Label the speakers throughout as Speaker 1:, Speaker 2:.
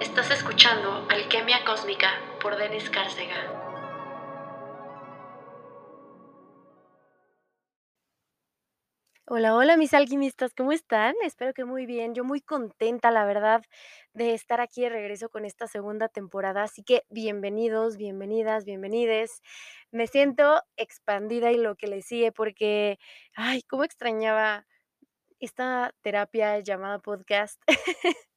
Speaker 1: Estás escuchando Alquimia Cósmica por Denis Cárcega.
Speaker 2: Hola, hola mis alquimistas, ¿cómo están? Espero que muy bien. Yo muy contenta, la verdad, de estar aquí de regreso con esta segunda temporada. Así que bienvenidos, bienvenidas, bienvenides. Me siento expandida y lo que le sigue porque, ay, cómo extrañaba esta terapia llamada podcast.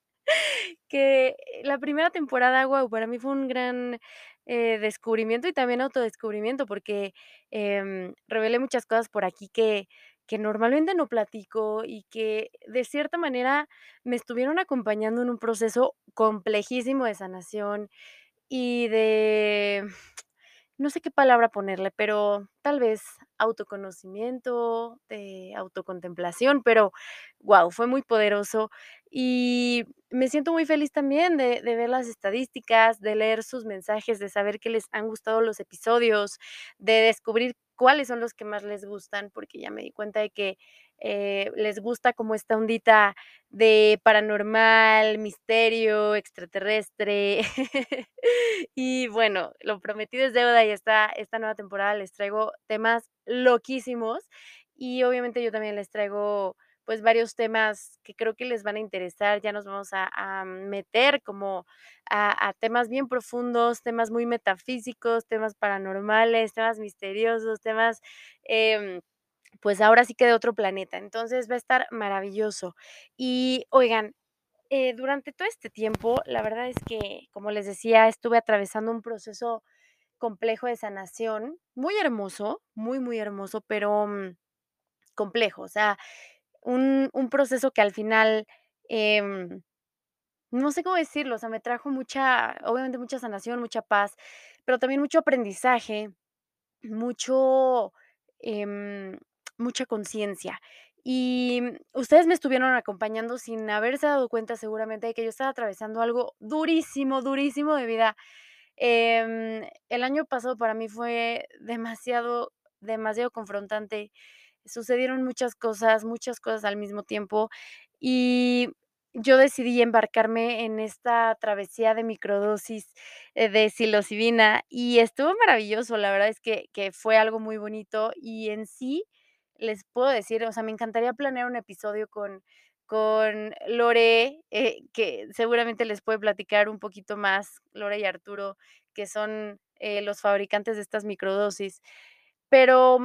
Speaker 2: que la primera temporada, guau, para mí fue un gran, eh, descubrimiento y también autodescubrimiento, porque, em, revelé muchas cosas por aquí que que normalmente no platico y que, de cierta manera, me estuvieron acompañando en un proceso complejísimo de sanación y de no sé qué palabra ponerle, pero tal vez autoconocimiento, de autocontemplación, pero guau, fue muy poderoso. Y me siento muy feliz también de de ver las estadísticas, de leer sus mensajes, de saber que les han gustado los episodios, de descubrir cuáles son los que más les gustan, porque ya me di cuenta de que, eh, les gusta como esta ondita de paranormal, misterio, extraterrestre. Y bueno, lo prometido es deuda y esta esta nueva temporada les traigo temas loquísimos y obviamente yo también les traigo, pues, varios temas que creo que les van a interesar. Ya nos vamos a meter como a a temas bien profundos, temas muy metafísicos, temas paranormales, temas misteriosos, temas, em, pues, ahora sí que de otro planeta. Entonces, va a estar maravilloso. Y oigan, eh, durante todo este tiempo, la verdad es que, como les decía, estuve atravesando un proceso complejo de sanación, muy hermoso, muy, muy hermoso, pero, mm, complejo. O sea, un un proceso que al final, em, no sé cómo decirlo, o sea, me trajo mucha, obviamente, mucha sanación, mucha paz, pero también mucho aprendizaje, mucho, em, mucha conciencia. Y, mm, ustedes me estuvieron acompañando sin haberse dado cuenta, seguramente, de que yo estaba atravesando algo durísimo, durísimo de vida. Em, el año pasado para mí fue demasiado, demasiado confrontante. Sucedieron muchas cosas, muchas cosas al mismo tiempo, y yo decidí embarcarme en esta travesía de microdosis, eh, de psilocibina, y estuvo maravilloso. La verdad es que que fue algo muy bonito, y en sí, les puedo decir, o sea, me encantaría planear un episodio con con Lore, eh, que seguramente les puede platicar un poquito más, Lore y Arturo, que son, eh, los fabricantes de estas microdosis. Pero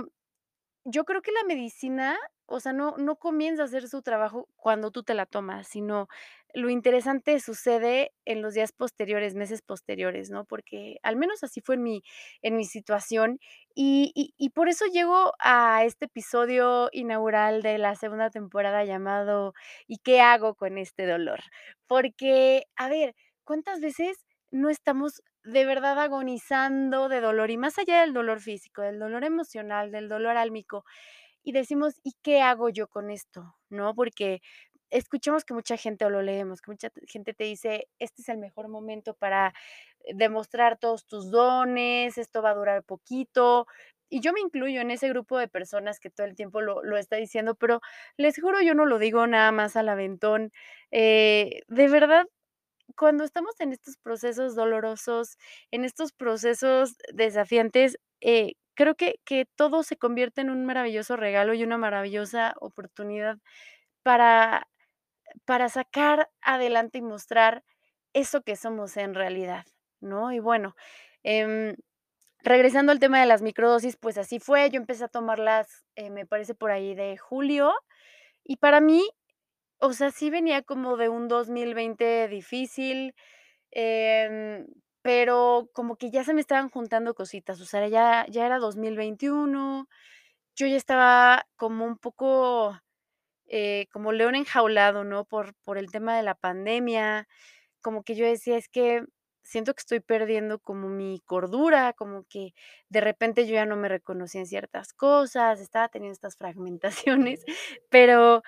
Speaker 2: yo creo que la medicina, o sea, no no comienza a hacer su trabajo cuando tú te la tomas, sino lo interesante sucede en los días posteriores, meses posteriores, ¿no? Porque al menos así fue en mi en mi situación, y y y por eso llego a este episodio inaugural de la segunda temporada llamado ¿Y qué hago con este dolor? Porque, a ver, ¿cuántas veces no estamos de verdad agonizando de dolor? Y más allá del dolor físico, del dolor emocional, del dolor álmico, y decimos: "¿Y qué hago yo con esto?", ¿no? Porque escuchamos que mucha gente, o lo leemos, que mucha gente te dice: "Este es el mejor momento para demostrar todos tus dones, esto va a durar poquito", y yo me incluyo en ese grupo de personas que todo el tiempo lo lo está diciendo, pero les juro, yo no lo digo nada más al aventón. Eh, de verdad, cuando estamos en estos procesos dolorosos, en estos procesos desafiantes, eh, creo que que todo se convierte en un maravilloso regalo y una maravillosa oportunidad para para sacar adelante y mostrar eso que somos en realidad, ¿no? Y bueno, em, regresando al tema de las microdosis, pues así fue. Yo empecé a tomarlas, eh, me parece por ahí de julio, y para mí, o sea, sí venía como de un 2020 difícil, em, pero como que ya se me estaban juntando cositas, o sea, ya ya era 2021, yo ya estaba como un poco, eh, como león enjaulado, ¿no? Por por el tema de la pandemia, como que yo decía: "Es que siento que estoy perdiendo como mi cordura", como que de repente yo ya no me reconocía en ciertas cosas, estaba teniendo estas fragmentaciones, pero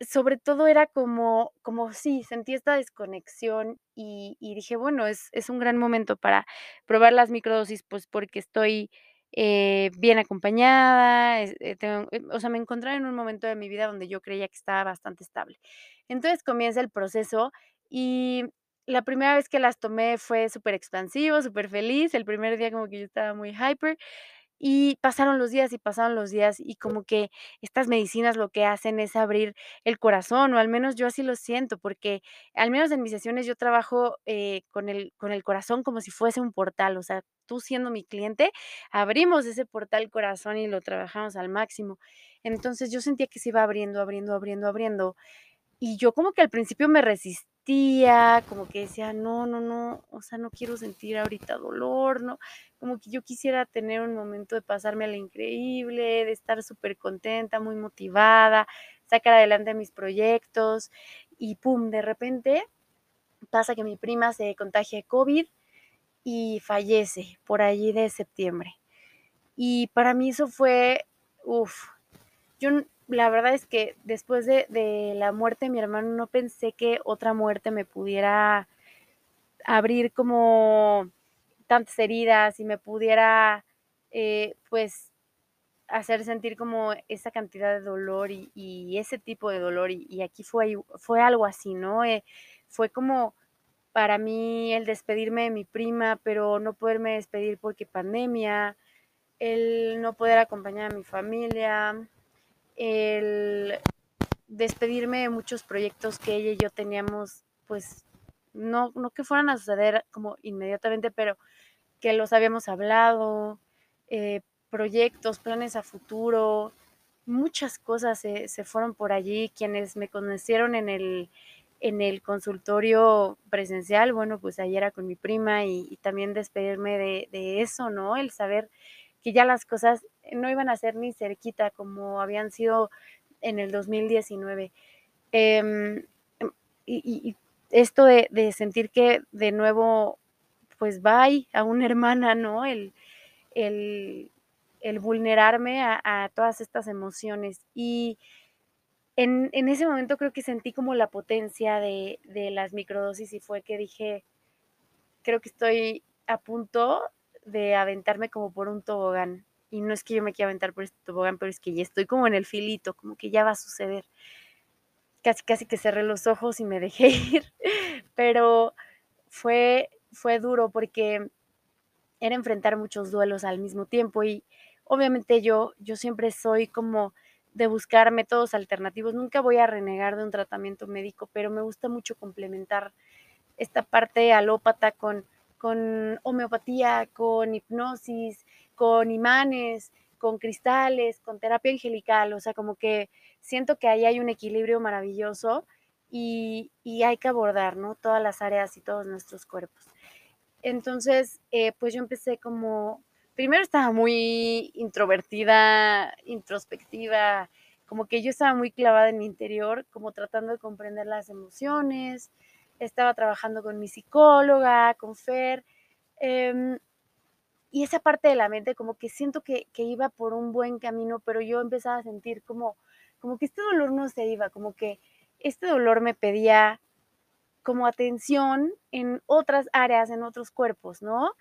Speaker 2: sobre todo era como como sí, sentí esta desconexión y y dije: "Bueno, es es un gran momento para probar las microdosis", pues, porque estoy, eh, bien acompañada, eh, tengo o sea, me encontraba en un momento de mi vida donde yo creía que estaba bastante estable. Entonces, comienza el proceso y la primera vez que las tomé fue superexpansivo, superfeliz, el primer día como que yo estaba muy hyper, y pasaron los días, y pasaron los días, y como que estas medicinas lo que hacen es abrir el corazón, o al menos yo así lo siento, porque al menos en mis sesiones yo trabajo, eh, con el con el corazón como si fuese un portal, o sea, tú siendo mi cliente, abrimos ese portal corazón y lo trabajamos al máximo. Entonces, yo sentía que se iba abriendo, abriendo, abriendo, abriendo, y yo como que al principio me resistía, como que decía: "No, no, no, o sea, no quiero sentir ahorita dolor", ¿no? Como que yo quisiera tener un momento de pasármela increíble, de estar supercontenta, muy motivada, sacar adelante mis proyectos, y pum, de repente pasa que mi prima se contagia de COVID y fallece por allí de septiembre. Y para mí eso fue, uf, yo la verdad es que después de de la muerte de mi hermano no pensé que otra muerte me pudiera abrir como tantas heridas y me pudiera, eh, pues, hacer sentir como esa cantidad de dolor y y ese tipo de dolor, y y aquí fue fue algo así, ¿no? Eh, fue como para mí el despedirme de mi prima, pero no poderme despedir porque pandemia, el no poder acompañar a mi familia, el despedirme de muchos proyectos que ella y yo teníamos, pues, no no que fueran a suceder como inmediatamente, pero que los habíamos hablado, eh, proyectos, planes a futuro, muchas cosas se se fueron por allí. Quienes me conocieron en el en el consultorio presencial, bueno, pues ahí era con mi prima, y y también despedirme de de eso, ¿no? El saber que ya las cosas no iban a ser ni cerquita como habían sido en el 2019. Em, em, y esto de de sentir que de nuevo, pues, bye a una hermana, ¿no? El el el vulnerarme a a todas estas emociones. Y en en ese momento creo que sentí como la potencia de de las microdosis, y fue que dije: "Creo que estoy a punto de aventarme como por un tobogán". Y no es que yo me quiera aventar por este tobogán, pero es que ya estoy como en el filito, como que ya va a suceder. Casi, casi que cerré los ojos y me dejé ir, pero fue fue duro porque era enfrentar muchos duelos al mismo tiempo, y obviamente yo yo siempre soy como de buscar métodos alternativos. Nunca voy a renegar de un tratamiento médico, pero me gusta mucho complementar esta parte alópata con con homeopatía, con hipnosis, con imanes, con cristales, con terapia angelical. O sea, como que siento que ahí hay un equilibrio maravilloso, y y hay que abordar, ¿no? Todas las áreas y todos nuestros cuerpos. Entonces, eh, pues yo empecé como primero estaba muy introvertida, introspectiva, como que yo estaba muy clavada en mi interior, como tratando de comprender las emociones. Estaba trabajando con mi psicóloga, con Fer, em, y esa parte de la mente como que siento que que iba por un buen camino, pero yo empezaba a sentir como como que este dolor no se iba, como que este dolor me pedía como atención en otras áreas, en otros cuerpos, ¿no?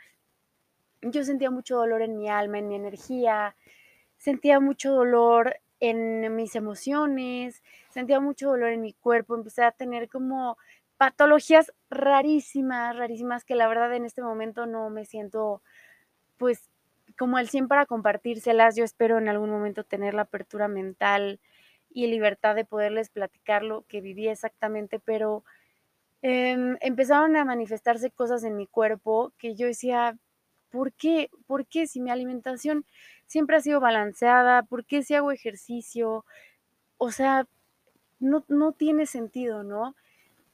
Speaker 2: Yo sentía mucho dolor en mi alma, en mi energía, sentía mucho dolor en mis emociones, sentía mucho dolor en mi cuerpo, empecé a tener como patologías rarísimas, rarísimas, que la verdad en este momento no me siento, pues, como al 100 para compartírselas. Yo espero en algún momento tener la apertura mental y libertad de poderles platicar lo que viví exactamente, pero, em, empezaron a manifestarse cosas en mi cuerpo que yo decía: "¿Por qué? ¿Por qué? Si mi alimentación siempre ha sido balanceada, ¿por qué si hago ejercicio?". O sea, no no tiene sentido, ¿no?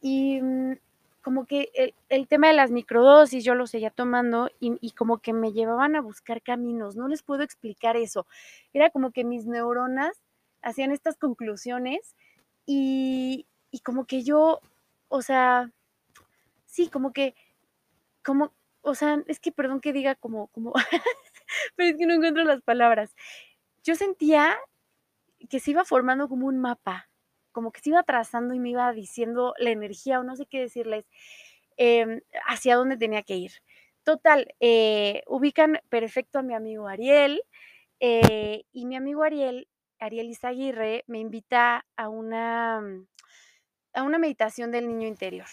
Speaker 2: Y, mm, como que el el tema de las microdosis yo lo seguía tomando, y y como que me llevaban a buscar caminos, no les puedo explicar eso. Era como que mis neuronas hacían estas conclusiones, y y como que yo, o sea, sí, como que como, o sea, es que perdón que diga como como pero es que no encuentro las palabras. Yo sentía que se iba formando como un mapa, como que se iba trazando y me iba diciendo la energía, o no sé qué decirles, em, hacia dónde tenía que ir. Total, eh, ubican perfecto a mi amigo Ariel, eh, y mi amigo Ariel, Ariel Izaguirre, me invita a una a una meditación del niño interior.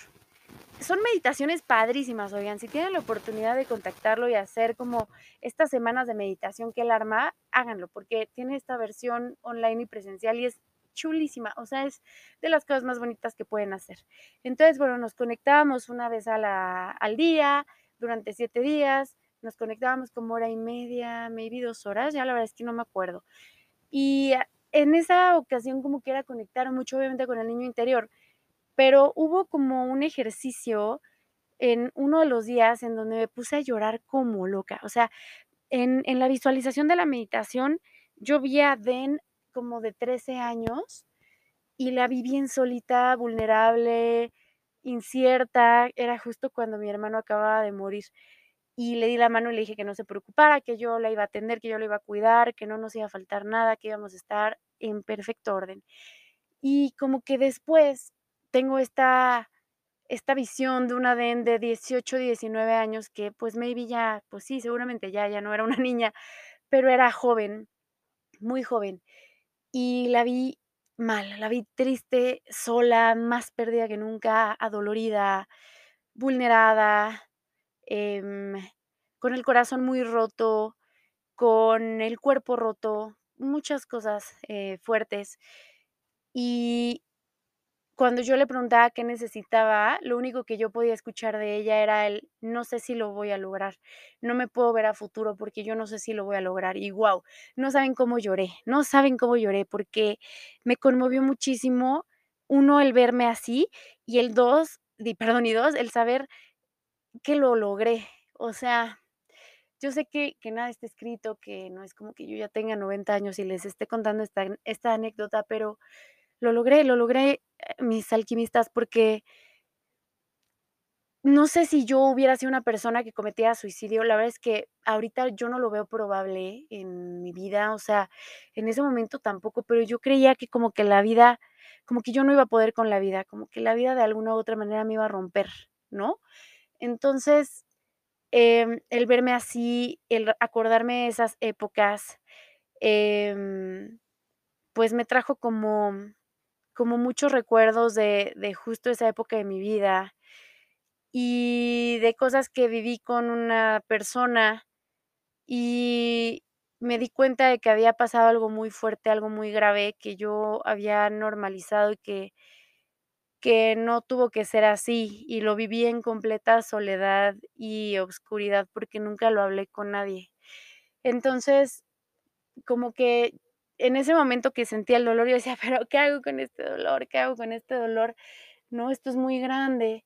Speaker 2: son meditaciones padrísimas, oigan, si tienen la oportunidad de contactarlo y hacer como estas semanas de meditación que él arma, háganlo, porque tiene esta versión online y presencial y es chulísima, o sea, es de las cosas más bonitas que pueden hacer. Entonces, bueno, nos conectábamos una vez a la, al día, durante siete días, nos conectábamos como hora y media, maybe dos horas, ya la verdad es que no me acuerdo. Y en esa ocasión como que era conectar mucho obviamente con el niño interior, pero hubo como un ejercicio en uno de los días en donde me puse a llorar como loca. O sea, en, en la visualización de la meditación, yo vi a Den como de 13 años y la vi bien solita, vulnerable, incierta. Era justo cuando mi hermano acababa de morir. Y le di la mano y le dije que no se preocupara, que yo la iba a atender, que yo la iba a cuidar, que no nos iba a faltar nada, que íbamos a estar en perfecto orden. Y como que después tengo esta, esta visión de una Den de 18, 19 años que pues maybe ya, pues sí, seguramente ya, ya no era una niña, pero era joven, muy joven. Y la vi mal, la vi triste, sola, más perdida que nunca, adolorida, vulnerada, em, con el corazón muy roto, con el cuerpo roto, muchas cosas eh, fuertes. Y cuando yo le preguntaba qué necesitaba, lo único que yo podía escuchar de ella era el: "No sé si lo voy a lograr, no me puedo ver a futuro porque yo no sé si lo voy a lograr", y guau, no saben cómo lloré, no saben cómo lloré, porque me conmovió muchísimo, uno, el verme así, y el 2, di perdón, y 2, el saber que lo logré. O sea, yo sé que que nada está escrito, que no es como que yo ya tenga 90 años y les esté contando esta esta anécdota, pero lo logré, lo logré, eh, mis alquimistas, porque no sé si yo hubiera sido una persona que cometiera suicidio, la verdad es que ahorita yo no lo veo probable en mi vida, o sea, en ese momento tampoco, pero yo creía que como que la vida, como que yo no iba a poder con la vida, como que la vida de alguna u otra manera me iba a romper, ¿no? Entonces, em, el verme así, el acordarme de esas épocas, em, pues me trajo como como muchos recuerdos de de justo esa época de mi vida, y de cosas que viví con una persona, y me di cuenta de que había pasado algo muy fuerte, algo muy grave que yo había normalizado y que que no tuvo que ser así, y lo viví en completa soledad y obscuridad, porque nunca lo hablé con nadie. Entonces, como que en ese momento que sentía el dolor, yo decía: "Pero, ¿qué hago con este dolor? ¿Qué hago con este dolor? No, esto es muy grande".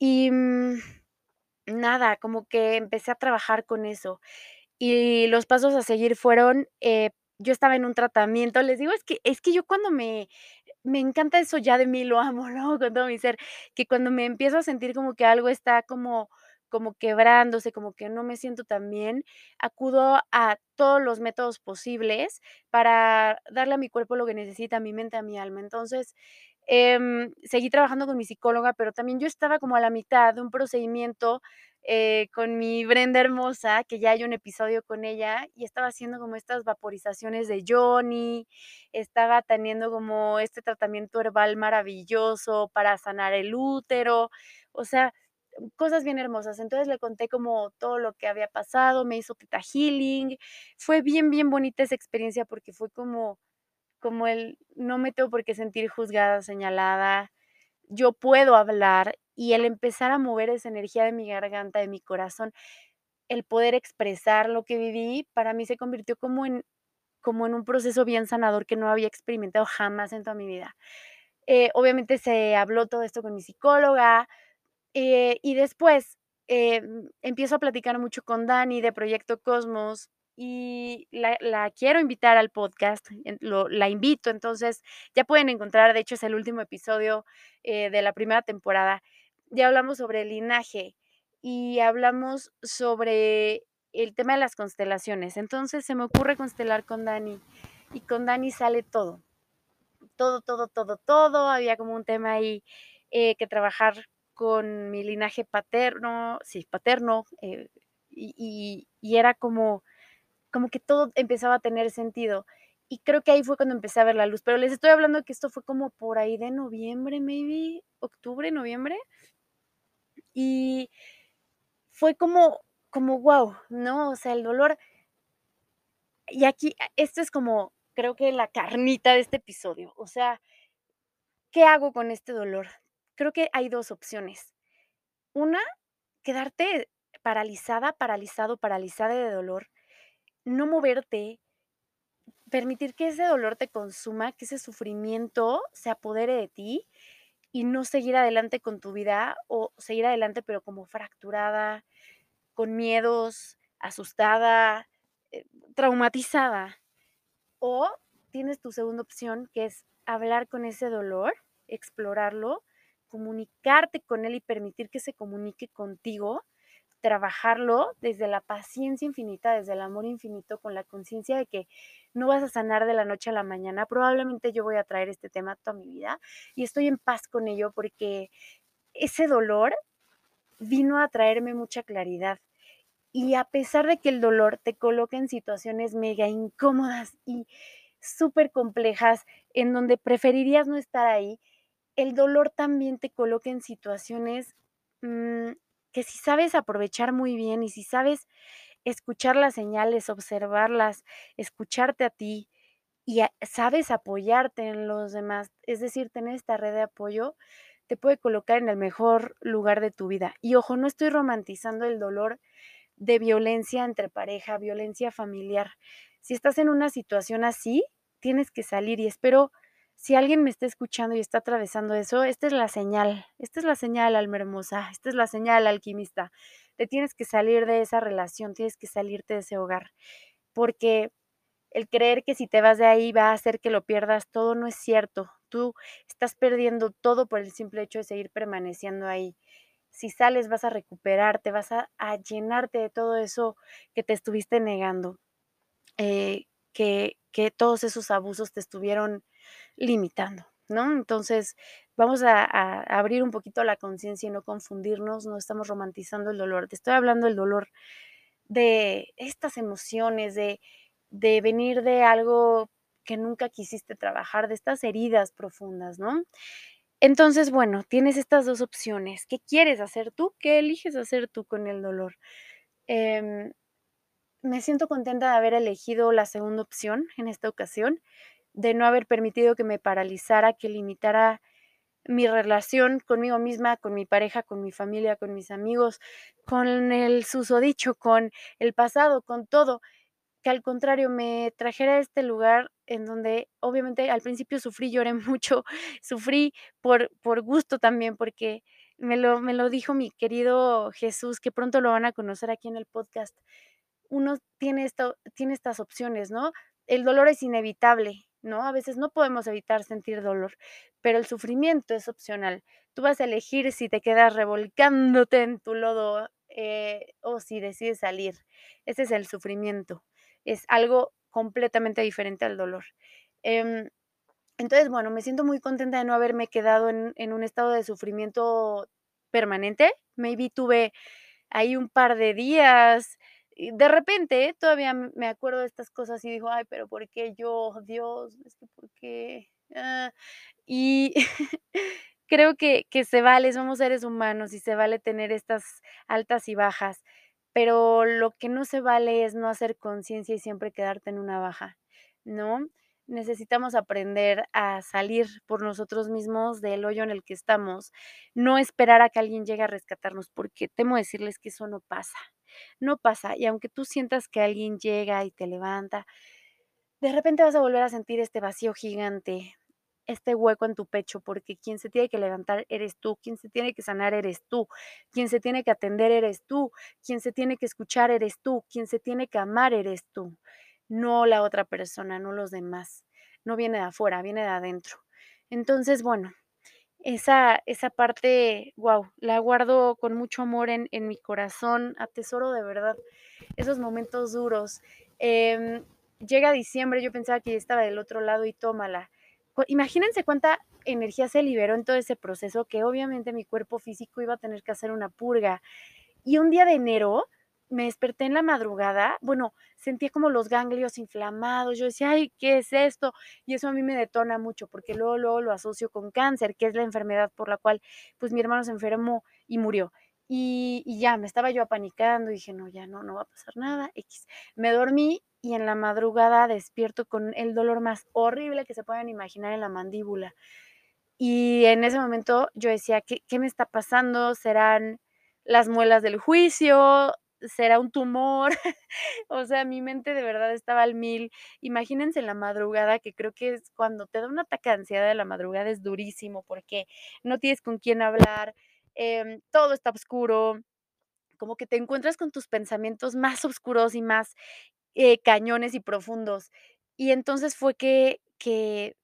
Speaker 2: Y, mm, nada, como que empecé a trabajar con eso. Y los pasos a seguir fueron, eh, yo estaba en un tratamiento, les digo, es que es que yo cuando me me encanta eso ya de mí, lo amo, amo con todo mi ser, que cuando me empiezo a sentir como que algo está como como quebrándose, como que no me siento tan bien, acudo a todos los métodos posibles para darle a mi cuerpo lo que necesita, a mi mente, a mi alma. Entonces, em, seguí trabajando con mi psicóloga, pero también yo estaba como a la mitad de un procedimiento, eh, con mi Brenda hermosa, que ya hay un episodio con ella, y estaba haciendo como estas vaporizaciones de yoni, estaba teniendo como este tratamiento herbal maravilloso para sanar el útero, o sea, cosas bien hermosas. Entonces, le conté como todo lo que había pasado, me hizo Theta Healing. Fue bien, bien bonita esa experiencia porque fue como como el no me tengo por qué sentir juzgada, señalada, yo puedo hablar, y el empezar a mover esa energía de mi garganta, de mi corazón, el poder expresar lo que viví, para mí se convirtió como en como en un proceso bien sanador que no había experimentado jamás en toda mi vida. Eh, obviamente se habló todo esto con mi psicóloga, eh, y después, em, empiezo a platicar mucho con Dani de Proyecto Cosmos, y la la quiero invitar al podcast, la invito, entonces, ya pueden encontrar, de hecho, es el último episodio, eh, de la primera temporada. Ya hablamos sobre el linaje, y hablamos sobre el tema de las constelaciones. Entonces, se me ocurre constelar con Dani, y con Dani sale todo. Todo, todo, todo, todo, había como un tema ahí, eh, que trabajar con mi linaje paterno, sí, paterno, eh, y y era como como que todo empezaba a tener sentido. Y creo que ahí fue cuando empecé a ver la luz, pero les estoy hablando que esto fue como por ahí de noviembre, maybe, octubre, noviembre. Y fue como como guau, ¿no? O sea, el dolor y aquí, esto es como, creo que la carnita de este episodio, o sea, ¿qué hago con este dolor? Creo que hay 2 opciones. Una, quedarte paralizada, paralizado, paralizada de dolor, no moverte, permitir que ese dolor te consuma, que ese sufrimiento se apodere de ti y no seguir adelante con tu vida o seguir adelante, pero como fracturada, con miedos, asustada, eh, traumatizada. O tienes tu segunda opción, que es hablar con ese dolor, explorarlo, comunicarte con él y permitir que se comunique contigo, trabajarlo desde la paciencia infinita, desde el amor infinito, con la conciencia de que no vas a sanar de la noche a la mañana. Probablemente yo voy a traer este tema toda mi vida y estoy en paz con ello porque ese dolor vino a traerme mucha claridad. Y a pesar de que el dolor te coloca en situaciones mega incómodas y súper complejas, en donde preferirías no estar ahí, el dolor también te coloca en situaciones mm, que si sabes aprovechar muy bien y si sabes escuchar las señales, observarlas, escucharte a ti y sabes apoyarte en los demás, es decir, tener esta red de apoyo, te puede colocar en el mejor lugar de tu vida. Y ojo, no estoy romantizando el dolor de violencia entre pareja, violencia familiar. Si estás en una situación así, tienes que salir y espero, si alguien me está escuchando y está atravesando eso, esta es la señal, esta es la señal, alma hermosa, esta es la señal, alquimista. Te tienes que salir de esa relación, tienes que salirte de ese hogar, porque el creer que si te vas de ahí va a hacer que lo pierdas todo no es cierto. Tú estás perdiendo todo por el simple hecho de seguir permaneciendo ahí si sales vas a recuperarte, vas a, llenarte de todo eso que te estuviste negando, eh, que, que, todos esos abusos te estuvieron limitando, ¿no? Entonces, vamos a, abrir un poquito la conciencia y no confundirnos, no estamos romantizando el dolor, te estoy hablando del dolor de estas emociones, de, de venir de algo que nunca quisiste trabajar, de estas heridas profundas, ¿no? Entonces, bueno, tienes estas dos opciones. ¿Qué quieres hacer tú? ¿Qué eliges hacer tú con el dolor? Em, me siento contenta de haber elegido la segunda opción en esta ocasión, de no haber permitido que me paralizara, que limitara mi relación conmigo misma, con mi pareja, con mi familia, con mis amigos, con el susodicho, con el pasado, con todo que al contrario me trajera a este lugar en donde obviamente al principio sufrí, lloré mucho, sufrí por, por gusto también, porque me lo, me lo dijo mi querido Jesús, que pronto lo van a conocer aquí en el podcast. Uno tiene, esto, tiene estas opciones, ¿no? El dolor es inevitable, ¿no? A veces no podemos evitar sentir dolor, pero el sufrimiento es opcional. Tú vas a elegir si te quedas revolcándote en tu lodo eh, o si decides salir. Ese es el sufrimiento es algo completamente diferente al dolor. Em, entonces, bueno, me siento muy contenta de no haberme quedado en, en, un estado de sufrimiento permanente. Maybe tuve ahí un par de días. De repente, todavía me acuerdo de estas cosas y digo, ay, pero ¿por qué yo? Dios, ¿por qué? Ah, y creo que, que se vale, somos seres humanos y se vale tener estas altas y bajas pero lo que no se vale es no hacer conciencia y siempre quedarte en una baja, ¿no? Necesitamos aprender a salir por nosotros mismos del hoyo en el que estamos, no esperar a que alguien llegue a rescatarnos, porque temo decirles que eso no pasa, no pasa. Y aunque tú sientas que alguien llega y te levanta, de repente vas a volver a sentir este vacío gigante, este hueco en tu pecho, porque quien se tiene que levantar eres tú, quien se tiene que sanar eres tú, quien se tiene que atender eres tú, quien se tiene que escuchar eres tú, quien se tiene que amar eres tú, no la otra persona, no los demás. No viene de afuera, viene de adentro. Entonces, bueno, esa, esa parte, wow, la guardo con mucho amor en, en mi corazón, atesoro de verdad esos momentos duros. Em, llega diciembre, yo pensaba que ya estaba del otro lado y tómala imagínense cuánta energía se liberó en todo ese proceso que obviamente mi cuerpo físico iba a tener que hacer una purga. Y un día de enero me desperté en la madrugada, bueno, sentía como los ganglios inflamados, yo decía, ay, ¿qué es esto? Y eso a mí me detona mucho porque luego, luego lo asocio con cáncer, que es la enfermedad por la cual pues mi hermano se enfermó y murió. Y y ya, me estaba yo apanicando, dije: "No, ya no, no va a pasar nada, equis". Me dormí y en la madrugada despierto con el dolor más horrible que se puedan imaginar en la mandíbula. Y en ese momento yo decía: "¿Qué qué me está pasando? ¿Serán las muelas del juicio? ¿Será un tumor?". O sea, mi mente de verdad estaba al mil. Imagínense en la madrugada, que creo que es cuando te da un ataque de ansiedad en la madrugada, es durísimo, porque no tienes con quién hablar, em, todo está oscuro, como que te encuentras con tus pensamientos más oscuros y más, eh, cañones y profundos. Y entonces fue que que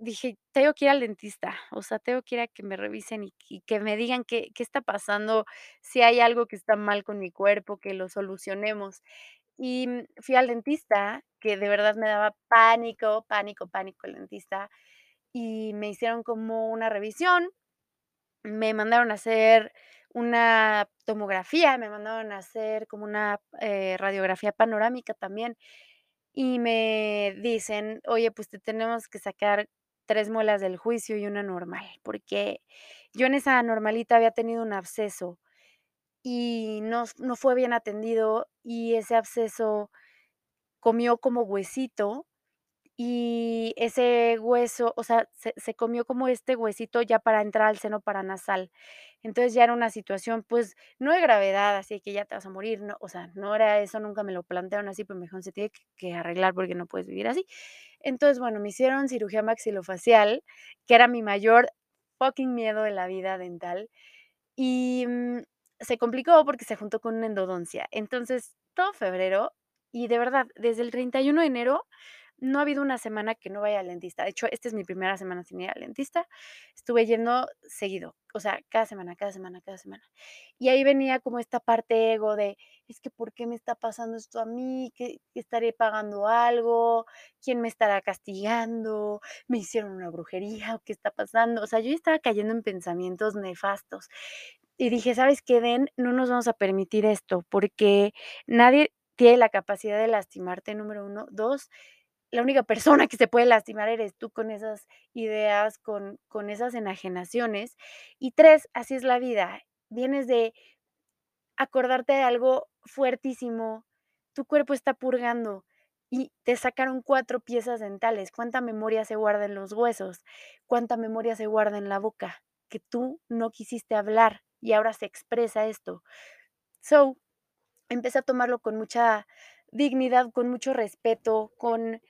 Speaker 2: dije: "Tengo que ir al dentista, o sea, tengo que ir a que me revisen y que me digan qué qué está pasando, si hay algo que está mal con mi cuerpo, que lo solucionemos". Y, mm, fui al dentista, que de verdad me daba pánico, pánico, pánico el dentista, y me hicieron como una revisión, me mandaron a hacer una tomografía, me mandaron a hacer como una, eh, radiografía panorámica también, y me dicen: "Oye, pues te tenemos que sacar 3 muelas del juicio y una normal", porque yo en esa normalita había tenido un absceso y no no fue bien atendido, y ese absceso comió como huesito, y ese hueso, o sea, se comió como este huesito ya para entrar al seno paranasal. Entonces, ya era una situación, pues, no de gravedad, así que ya te vas a morir, no, o sea, no era eso, nunca me lo plantearon así, pero me dijeron: "Se tiene que que arreglar porque no puedes vivir así". Entonces, bueno, me hicieron cirugía maxilofacial, que era mi mayor fucking miedo de la vida dental, y, mm, se complicó porque se juntó con una endodoncia. Entonces, todo febrero, y de verdad, desde el 31 de enero no ha habido una semana que no vaya al dentista. De hecho, esta es mi primera semana sin ir al dentista. Estuve yendo seguido, o sea, cada semana, cada semana, cada semana. Y ahí venía como esta parte ego de: "Es que, ¿por qué me está pasando esto a mí? ¿Qué estaré pagando algo? ¿Quién me estará castigando? ¿Me hicieron una brujería o qué está pasando?". O sea, yo estaba cayendo en pensamientos nefastos. Y dije: "¿Sabes qué, Den? No nos vamos a permitir esto, porque nadie tiene la capacidad de lastimarte, número 1. 2, la única persona que se puede lastimar eres tú con esas ideas, con con esas enajenaciones. Y 3, así es la vida, vienes de acordarte de algo fuertísimo, tu cuerpo está purgando y te sacaron 4 piezas dentales. ¿Cuánta memoria se guarda en los huesos? ¿Cuánta memoria se guarda en la boca? Que tú no quisiste hablar y ahora se expresa esto. So, empecé a tomarlo con mucha dignidad, con mucho respeto, con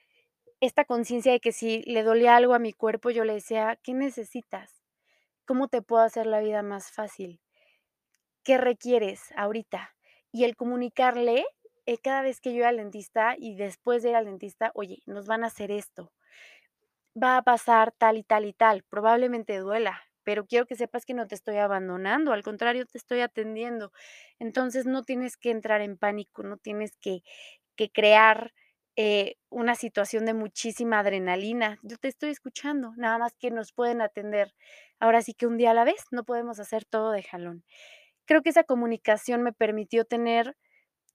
Speaker 2: esta conciencia de que si le dolía algo a mi cuerpo, yo le decía: "¿Qué necesitas? ¿Cómo te puedo hacer la vida más fácil? ¿Qué requieres ahorita?". Y el comunicarle, eh, cada vez que yo iba al dentista y después de ir al dentista: "Oye, nos van a hacer esto. Va a pasar tal y tal y tal, probablemente duela, pero quiero que sepas que no te estoy abandonando, al contrario, te estoy atendiendo. Entonces, no tienes que entrar en pánico, no tienes que que crear, eh, una situación de muchísima adrenalina. Yo te estoy escuchando, nada más que nos pueden atender, ahora sí que un día a la vez, no podemos hacer todo de jalón". Creo que esa comunicación me permitió tener,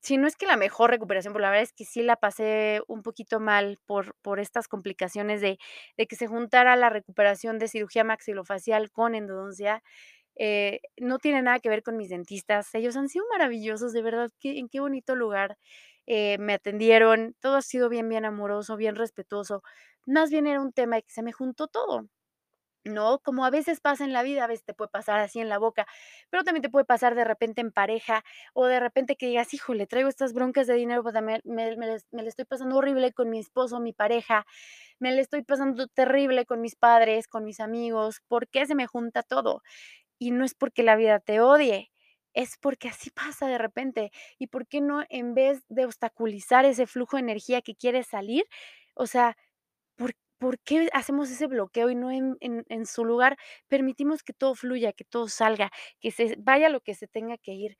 Speaker 2: si no es que la mejor recuperación, pero la verdad es que sí la pasé un poquito mal por por estas complicaciones de de que se juntara la recuperación de cirugía maxilofacial con endodoncia, eh, no tiene nada que ver con mis dentistas. Ellos han sido maravillosos, de verdad que en qué bonito lugar, eh, me atendieron, todo ha sido bien, bien amoroso, bien respetuoso. Más bien era un tema que se me juntó todo, ¿no? Como a veces pasa en la vida, a veces te puede pasar así en la boca, pero también te puede pasar de repente en pareja, o de repente que digas: "Híjole, traigo estas broncas de dinero, pues, me me me la estoy pasando horrible con mi esposo, mi pareja, me la estoy pasando terrible con mis padres, con mis amigos, ¿por qué se me junta todo?". Y no es porque la vida te odie, es porque así pasa de repente. ¿Y por qué no, en vez de obstaculizar ese flujo de energía que quiere salir? O sea, ¿por por qué hacemos ese bloqueo y no en en su lugar permitimos que todo fluya, que todo salga, que se vaya lo que se tenga que ir?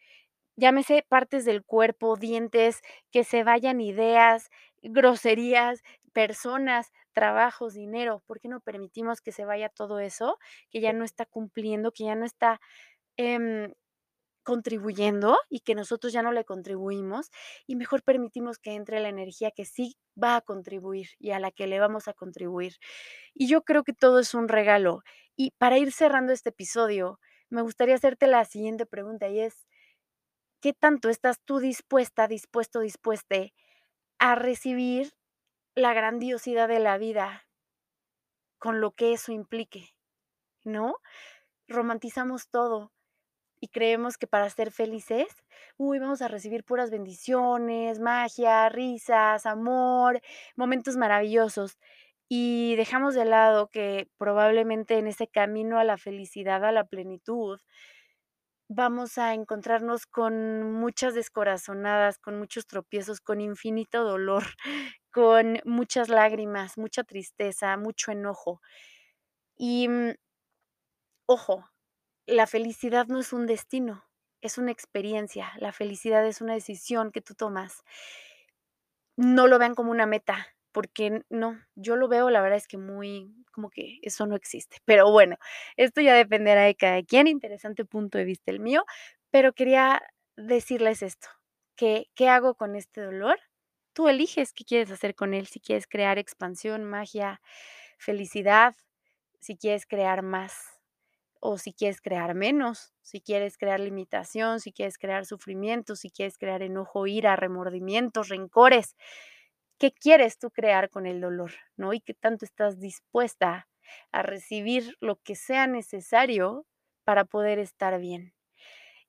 Speaker 2: Llámese partes del cuerpo, dientes, que se vayan ideas, groserías, personas, trabajos, dinero. ¿Por qué no permitimos que se vaya todo eso, que ya no está cumpliendo, que ya no está, em, contribuyendo y que nosotros ya no le contribuimos, y mejor permitimos que entre la energía que sí va a contribuir y a la que le vamos a contribuir? Y yo creo que todo es un regalo. Y para ir cerrando este episodio, me gustaría hacerte la siguiente pregunta y es, ¿qué tanto estás tú dispuesta, dispuesto, dispueste a recibir la grandiosidad de la vida con lo que eso implique? ¿No? Romantizamos todo y creemos que para ser felices, uy, vamos a recibir puras bendiciones, magia, risas, amor, momentos maravillosos. Y dejamos de lado que probablemente en ese camino a la felicidad, a la plenitud, vamos a encontrarnos con muchas descorazonadas, con muchos tropiezos, con infinito dolor, con muchas lágrimas, mucha tristeza, mucho enojo. Y mm, ojo, la felicidad no es un destino, es una experiencia. La felicidad es una decisión que tú tomas. No lo vean como una meta, porque no, yo lo veo, la verdad es que muy, como que eso no existe. Pero bueno, esto ya dependerá de cada quien, interesante punto de vista el mío, pero quería decirles esto, que qué hago con este dolor. Tú eliges qué quieres hacer con él, si quieres crear expansión, magia, felicidad, si quieres crear más o si quieres crear menos, si quieres crear limitación, si quieres crear sufrimiento, si quieres crear enojo, ira, remordimientos, rencores. ¿Qué quieres tú crear con el dolor? ¿No? Y qué tanto estás dispuesta a recibir lo que sea necesario para poder estar bien.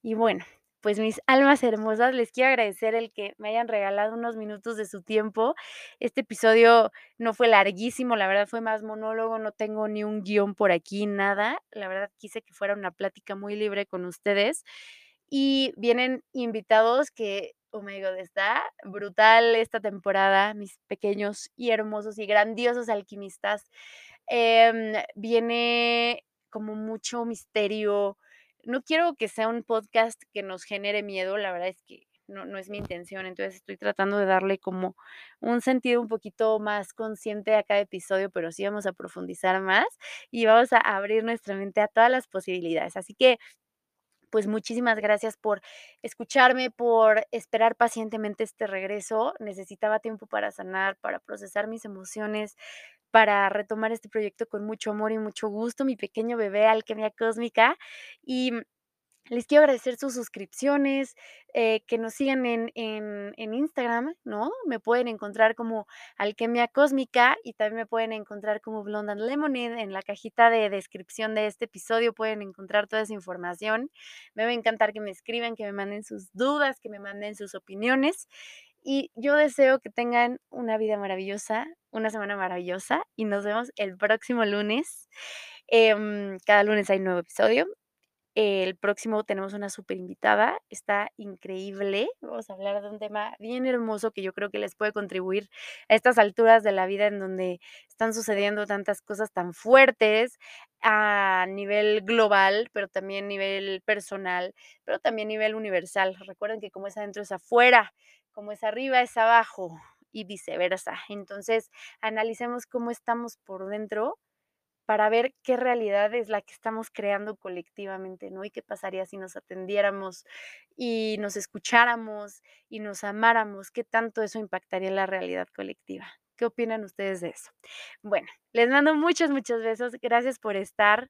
Speaker 2: Y bueno, pues mis almas hermosas, les quiero agradecer el que me hayan regalado unos minutos de su tiempo. Este episodio no fue larguísimo, la verdad fue más monólogo, no tengo ni un guion por aquí, nada. La verdad quise que fuera una plática muy libre con ustedes. Y vienen invitados que, oh my god, está brutal esta temporada, mis pequeños y hermosos y grandiosos alquimistas. Em, viene como mucho misterio, no quiero que sea un podcast que nos genere miedo, la verdad es que no, no es mi intención, entonces estoy tratando de darle como un sentido un poquito más consciente a cada episodio, pero sí vamos a profundizar más y vamos a abrir nuestra mente a todas las posibilidades. Así que pues muchísimas gracias por escucharme, por esperar pacientemente este regreso. Necesitaba tiempo para sanar, para procesar mis emociones, para retomar este proyecto con mucho amor y mucho gusto, mi pequeño bebé Alquimia Cósmica. Y mm, les quiero agradecer sus suscripciones, eh, que nos sigan en, en, en, Instagram, ¿no? Me pueden encontrar como Alquimia Cósmica y también me pueden encontrar como Blonde and Lemonade. En la cajita de descripción de este episodio pueden encontrar toda esa información. Me va a encantar que me escriban, que me manden sus dudas, que me manden sus opiniones. Y yo deseo que tengan una vida maravillosa, una semana maravillosa y nos vemos el próximo lunes. Em, cada lunes hay un nuevo episodio. El próximo tenemos una super invitada, está increíble. Vamos a hablar de un tema bien hermoso que yo creo que les puede contribuir a estas alturas de la vida en donde están sucediendo tantas cosas tan fuertes a nivel global, pero también a nivel personal, pero también a nivel universal. Recuerden que como es adentro es afuera como es arriba es abajo y viceversa. Entonces, analicemos cómo estamos por dentro para ver qué realidad es la que estamos creando colectivamente, ¿no? Y qué pasaría si nos atendiéramos y nos escucháramos y nos amáramos, qué tanto eso impactaría en la realidad colectiva. ¿Qué opinan ustedes de eso? Bueno, les mando muchos, muchos besos. Gracias por estar.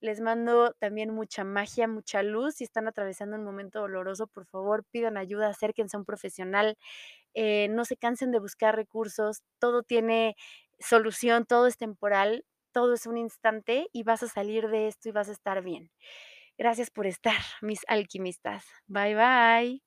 Speaker 2: Les mando también mucha magia, mucha luz. Si están atravesando un momento doloroso, por favor, pidan ayuda, acérquense a un profesional. Eh, no se cansen de buscar recursos. Todo tiene solución, todo es temporal, todo es un instante y vas a salir de esto y vas a estar bien. Gracias por estar, mis alquimistas. Bye bye.